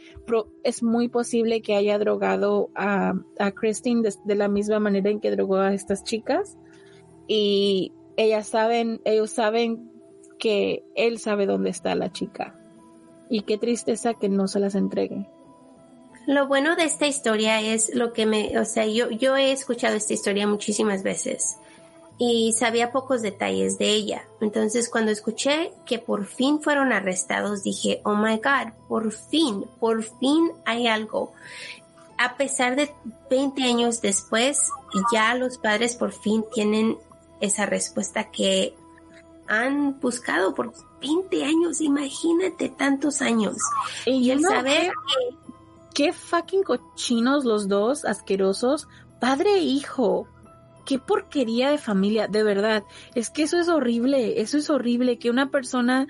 es muy posible que haya drogado a, a Christine de, la misma manera en que drogó a estas chicas y ellas saben, ellos saben que él sabe dónde está la chica. Y qué tristeza que no se las entregue. Lo bueno de esta historia es lo que me, o sea, yo, yo he escuchado esta historia muchísimas veces y sabía pocos detalles de ella. Entonces cuando escuché que por fin fueron arrestados, dije, oh my God, por fin, por fin hay algo. A pesar de 20 años después, ya los padres por fin tienen esa respuesta que han buscado por 20 años, imagínate tantos años. Y, el saber que... Qué fucking cochinos los dos, asquerosos, padre e hijo qué porquería de familia, de verdad. Es que eso es horrible, eso es horrible, que una persona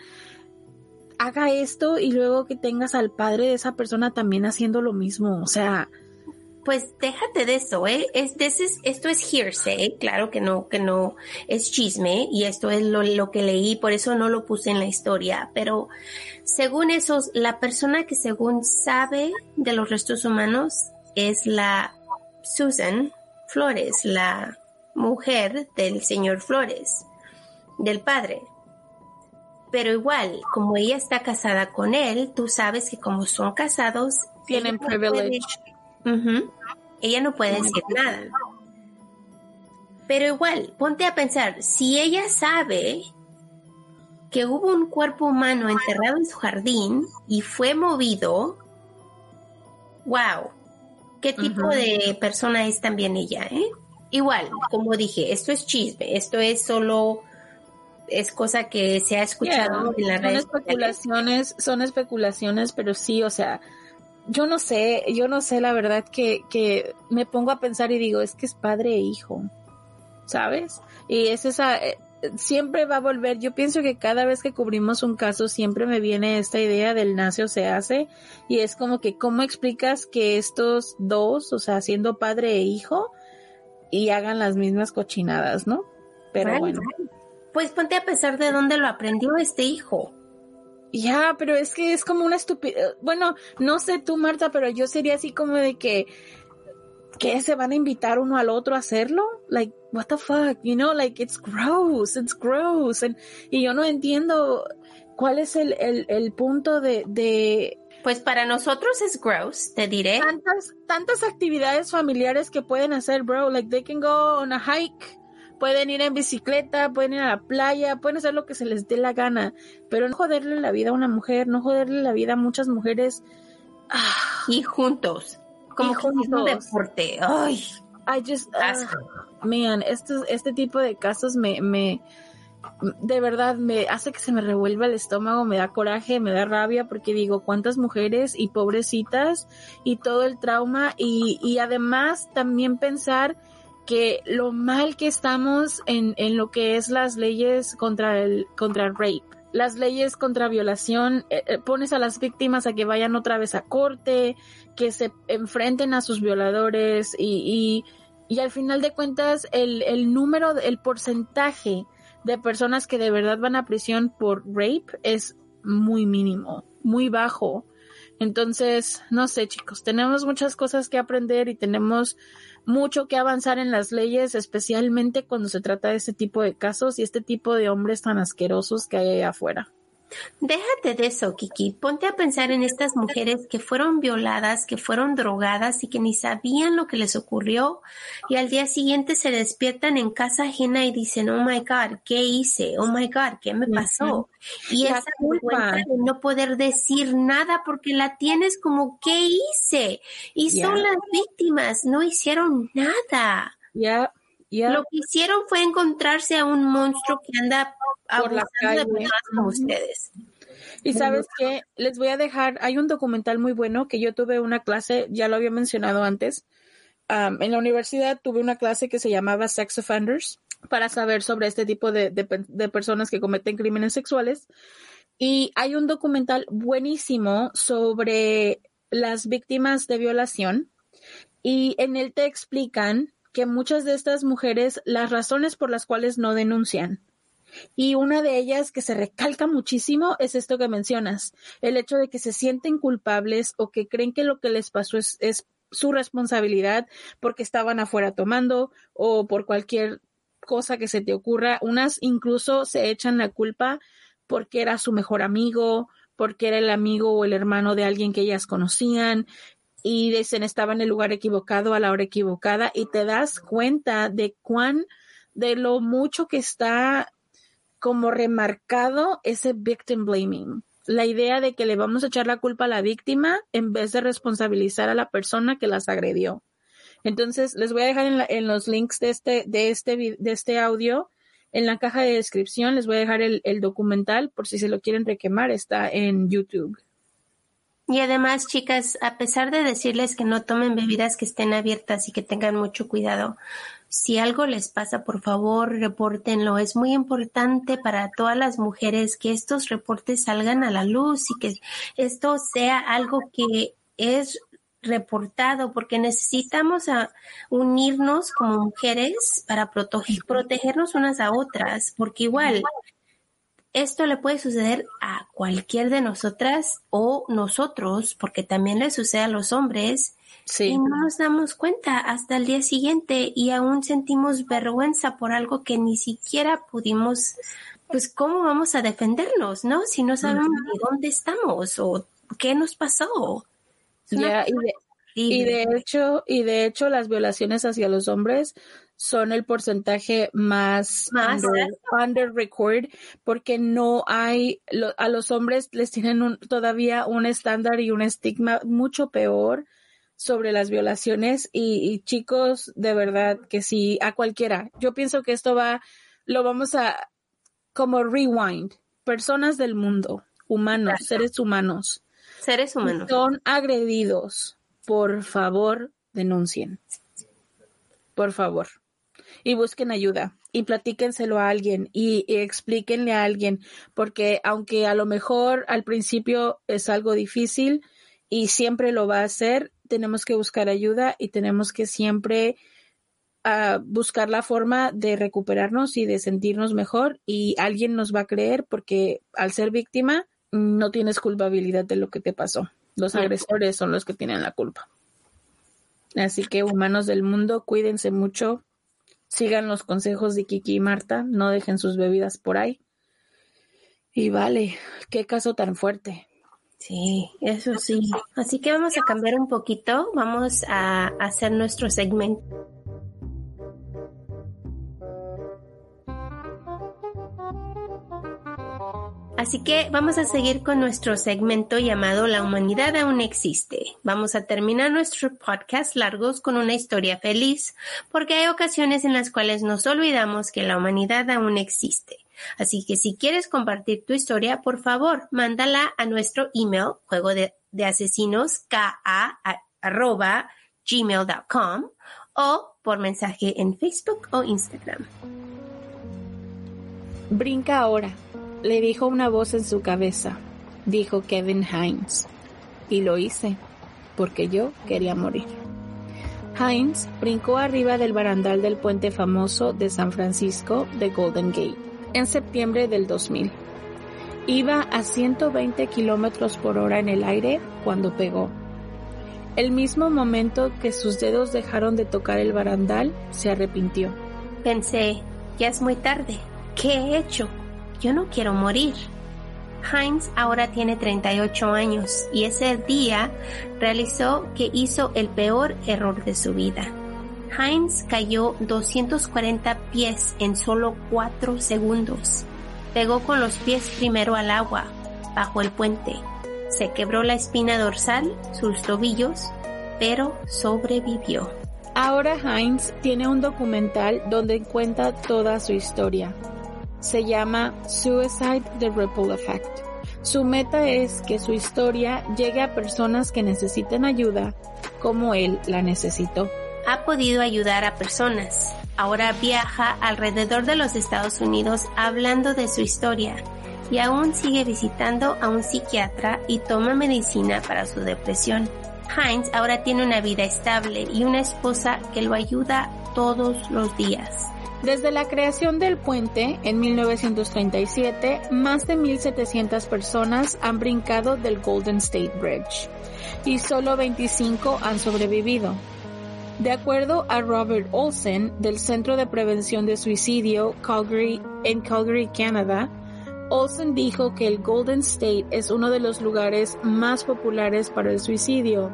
haga esto y luego que tengas al padre de esa persona también haciendo lo mismo, o sea... Pues déjate de eso, ¿eh? Es, esto es hearsay, claro que no, que no es chisme y esto es lo, lo que leí, por eso no lo puse en la historia, pero según eso, la persona que según sabe de los restos humanos es la Susan Flores, la mujer del señor Flores, del padre. Pero igual, como ella está casada con él, tú sabes que como son casados, tienen privilege. ella no puede decir nada. Pero igual, ponte a pensar, si ella sabe que hubo un cuerpo humano enterrado en su jardín y fue movido, wow, ¿qué tipo de persona es también ella, eh? Igual, como dije, esto es chisme, esto es solo es cosa que se ha escuchado en la Son especulaciones, son especulaciones, pero sí, o sea, yo no sé, yo no sé la verdad que, que me pongo a pensar y digo, es que es padre e hijo, ¿sabes? Y es esa, eh, siempre va a volver, yo pienso que cada vez que cubrimos un caso siempre me viene esta idea del nace o se hace y es como que cómo explicas que estos dos, o sea, siendo padre e hijo, y hagan las mismas cochinadas, ¿no? Pero bueno. Pues ponte a pesar de dónde lo aprendió este hijo. Ya, pero es que es como una estupidez. Bueno, no sé tú, Marta, pero yo sería así como de que que se van a invitar uno al otro a hacerlo? Like, what the fuck, you know, like it's gross, it's gross. y yo no entiendo cuál es el, el, el punto de, de pues para nosotros es gross, te diré. Tantas, tantas actividades familiares que pueden hacer, bro. Like they can go on a hike, pueden ir en bicicleta, pueden ir a la playa, pueden hacer lo que se les dé la gana. Pero no joderle la vida a una mujer, no joderle la vida a muchas mujeres. Ah. Y juntos. Como un deporte. Ay. I just, uh, man, este tipo de casos me, me, de verdad me hace que se me revuelva el estómago, me da coraje, me da rabia porque digo cuántas mujeres y pobrecitas y todo el trauma y, y además también pensar que lo mal que estamos en, en lo que es las leyes contra el, contra el rape. Las leyes contra violación, eh, eh, pones a las víctimas a que vayan otra vez a corte, que se enfrenten a sus violadores y, y, y al final de cuentas el, el número, el porcentaje de personas que de verdad van a prisión por rape es muy mínimo, muy bajo. Entonces, no sé chicos, tenemos muchas cosas que aprender y tenemos mucho que avanzar en las leyes, especialmente cuando se trata de este tipo de casos y este tipo de hombres tan asquerosos que hay afuera. Déjate de eso, Kiki. Ponte a pensar en estas mujeres que fueron violadas, que fueron drogadas y que ni sabían lo que les ocurrió y al día siguiente se despiertan en casa ajena y dicen, oh my God, ¿qué hice? Oh my God, ¿qué me pasó? Y esa culpa de no poder decir nada porque la tienes como, ¿qué hice? Y son las víctimas, no hicieron nada. Lo que hicieron fue encontrarse a un monstruo que anda por la calle. como ustedes. Y sabes que les voy a dejar, hay un documental muy bueno que yo tuve una clase, ya lo había mencionado antes, en la universidad tuve una clase que se llamaba Sex Offenders para saber sobre este tipo de, de, personas que cometen crímenes sexuales. Y hay un documental buenísimo sobre las víctimas de violación y en él te explican que muchas de estas mujeres, las razones por las cuales no denuncian, y una de ellas que se recalca muchísimo es esto que mencionas, el hecho de que se sienten culpables o que creen que lo que les pasó es, su responsabilidad porque estaban afuera tomando o por cualquier cosa que se te ocurra. Unas incluso se echan la culpa porque era su mejor amigo porque era el amigo o el hermano de alguien que ellas conocían y dicen estaba en el lugar equivocado a la hora equivocada y te das cuenta de cuán, de lo mucho que está como remarcado ese victim blaming. La idea de que le vamos a echar la culpa a la víctima en vez de responsabilizar a la persona que las agredió. Entonces, les voy a dejar en, en los links de este, de este, de este audio en la caja de descripción les voy a dejar el, el, documental por si se lo quieren requemar, está en YouTube. Y además, chicas, a pesar de decirles que no tomen bebidas que estén abiertas y que tengan mucho cuidado, si algo les pasa, por favor, repórtenlo. Es muy importante para todas las mujeres que estos reportes salgan a la luz y que esto sea algo que es reportado porque necesitamos unirnos como mujeres para proteger, protegernos unas a otras, porque igual esto le puede suceder a cualquier de nosotras o nosotros, porque también le sucede a los hombres. Y no nos damos cuenta hasta el día siguiente y aún sentimos vergüenza por algo que ni siquiera pudimos, pues, ¿cómo vamos a defendernos, no? Si no sabemos de dónde estamos o qué nos pasó. y, de, hecho, y de hecho las violaciones hacia los hombres son el porcentaje más, under, record porque no hay a los hombres les tienen todavía un estándar y un estigma mucho peor sobre las violaciones. Y, chicos de verdad que sí a cualquiera. Yo pienso que esto va lo vamos a como rewind. Personas del mundo humanos seres humanos seres humanos. Son agredidos. Por favor, denuncien. Por favor. Y busquen ayuda y platíquenselo a alguien y, y, explíquenle a alguien, porque aunque a lo mejor al principio es algo difícil y siempre lo va a hacer, tenemos que buscar ayuda y tenemos que siempre uh, buscar la forma de recuperarnos y de sentirnos mejor y alguien nos va a creer porque al ser víctima no tienes culpabilidad de lo que te pasó. Los agresores son los que tienen la culpa. Así que humanos del mundo, cuídense mucho, sigan los consejos de Kiki y Marta, no dejen sus bebidas por ahí. Y vale, qué caso tan fuerte. Sí, eso sí. Así que vamos a cambiar un poquito, vamos a hacer nuestro segmento Así que vamos a seguir con nuestro segmento llamado La humanidad aún existe. Vamos a terminar nuestro podcast largos con una historia feliz, porque hay ocasiones en las cuales nos olvidamos que la humanidad aún existe. Así que si quieres compartir tu historia, por favor, mándala a nuestro email, juego de, ka, arroba, gmail.com o por mensaje en Facebook o Instagram. Brinca ahora le dijo una voz en su cabeza, dijo Kevin Hines. Y lo hice, porque yo quería morir. Hines brincó arriba del barandal del puente famoso de San Francisco de Golden Gate en septiembre del 2000. Iba a 120 kilómetros por hora en el aire cuando pegó. El mismo momento que sus dedos dejaron de tocar el barandal, se arrepintió. Pensé, ya es muy tarde. ¿Qué he hecho? Yo no quiero morir. Heinz ahora tiene 38 años y ese día realizó que hizo el peor error de su vida. Heinz cayó 240 pies en solo 4 segundos. Pegó con los pies primero al agua, bajo el puente. Se quebró la espina dorsal, sus tobillos, pero sobrevivió. Ahora Heinz tiene un documental donde cuenta toda su historia se llama Suicide The Ripple Effect. Su meta es que su historia llegue a personas que necesiten ayuda como él la necesitó. Ha podido ayudar a personas. Ahora viaja alrededor de los Estados Unidos hablando de su historia y aún sigue visitando a un psiquiatra y toma medicina para su depresión. Heinz ahora tiene una vida estable y una esposa que lo ayuda todos los días. Desde la creación del puente en 1937, más de 1.700 personas han brincado del Golden State Bridge y solo 25 han sobrevivido. De acuerdo a Robert Olsen del Centro de Prevención de Suicidio Calgary, en Calgary, Canadá, Olsen dijo que el Golden State es uno de los lugares más populares para el suicidio,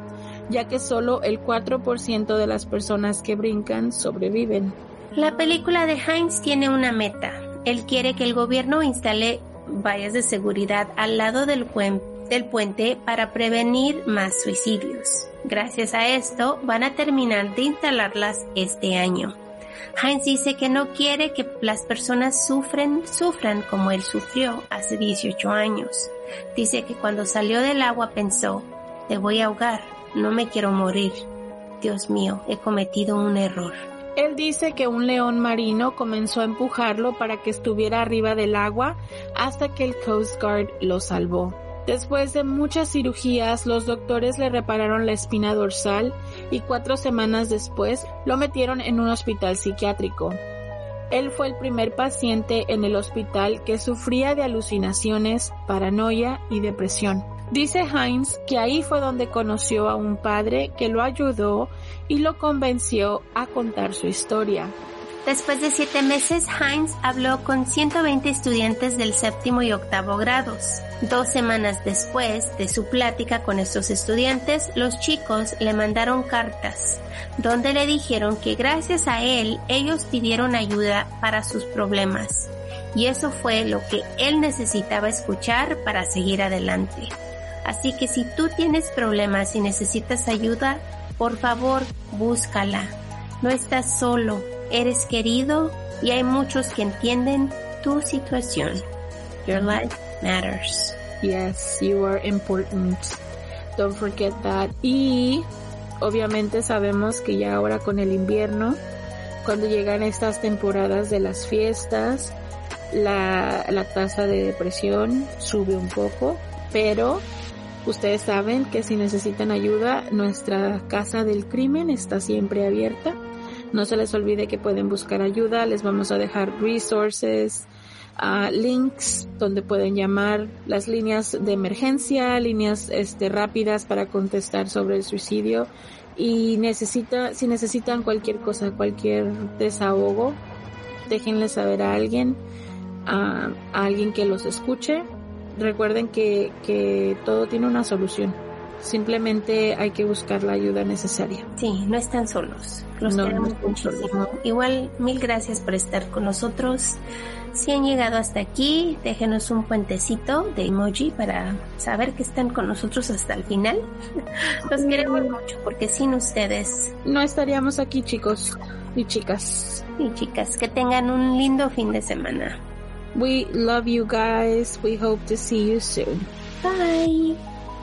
ya que solo el 4% de las personas que brincan sobreviven. La película de Heinz tiene una meta. Él quiere que el gobierno instale vallas de seguridad al lado del, puente para prevenir más suicidios. Gracias a esto van a terminar de instalarlas este año. Heinz dice que no quiere que las personas sufren, sufran como él sufrió hace 18 años. Dice que cuando salió del agua pensó, te voy a ahogar, no me quiero morir. Dios mío, he cometido un error. Él dice que un león marino comenzó a empujarlo para que estuviera arriba del agua hasta que el Coast Guard lo salvó. Después de muchas cirugías, los doctores le repararon la espina dorsal y cuatro semanas después lo metieron en un hospital psiquiátrico. Él fue el primer paciente en el hospital que sufría de alucinaciones, paranoia y depresión. Dice Heinz que ahí fue donde conoció a un padre que lo ayudó y lo convenció a contar su historia. Después de siete meses, Heinz habló con 120 estudiantes del séptimo y octavo grados. Dos semanas después de su plática con estos estudiantes, los chicos le mandaron cartas donde le dijeron que gracias a él ellos pidieron ayuda para sus problemas. Y eso fue lo que él necesitaba escuchar para seguir adelante. Así que si tú tienes problemas y necesitas ayuda, por favor, búscala. No estás solo eres querido y hay muchos que entienden tu situación. Your life matters. Yes, you are important. Don't forget that. Y obviamente sabemos que ya ahora con el invierno, cuando llegan estas temporadas de las fiestas, la, la tasa de depresión sube un poco, pero ustedes saben que si necesitan ayuda, nuestra casa del crimen está siempre abierta no se les olvide que pueden buscar ayuda. Les vamos a dejar resources, uh, links donde pueden llamar las líneas de emergencia, líneas este, rápidas para contestar sobre el suicidio. Y necesita, si necesitan cualquier cosa, cualquier desahogo, déjenle saber a alguien, a alguien que los escuche. Recuerden que, que todo tiene una solución. Simplemente hay que buscar la ayuda necesaria. Sí, no están solos. Los no, queremos muchísimo. Igual, mil gracias por estar con nosotros. Si han llegado hasta aquí, déjenos un puentecito de emoji para saber que están con nosotros hasta el final. Los queremos mucho porque sin ustedes no estaríamos aquí, chicos y chicas. Y chicas, que tengan un lindo fin de semana. We love you guys. We hope to see you soon. Bye.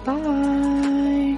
Bye.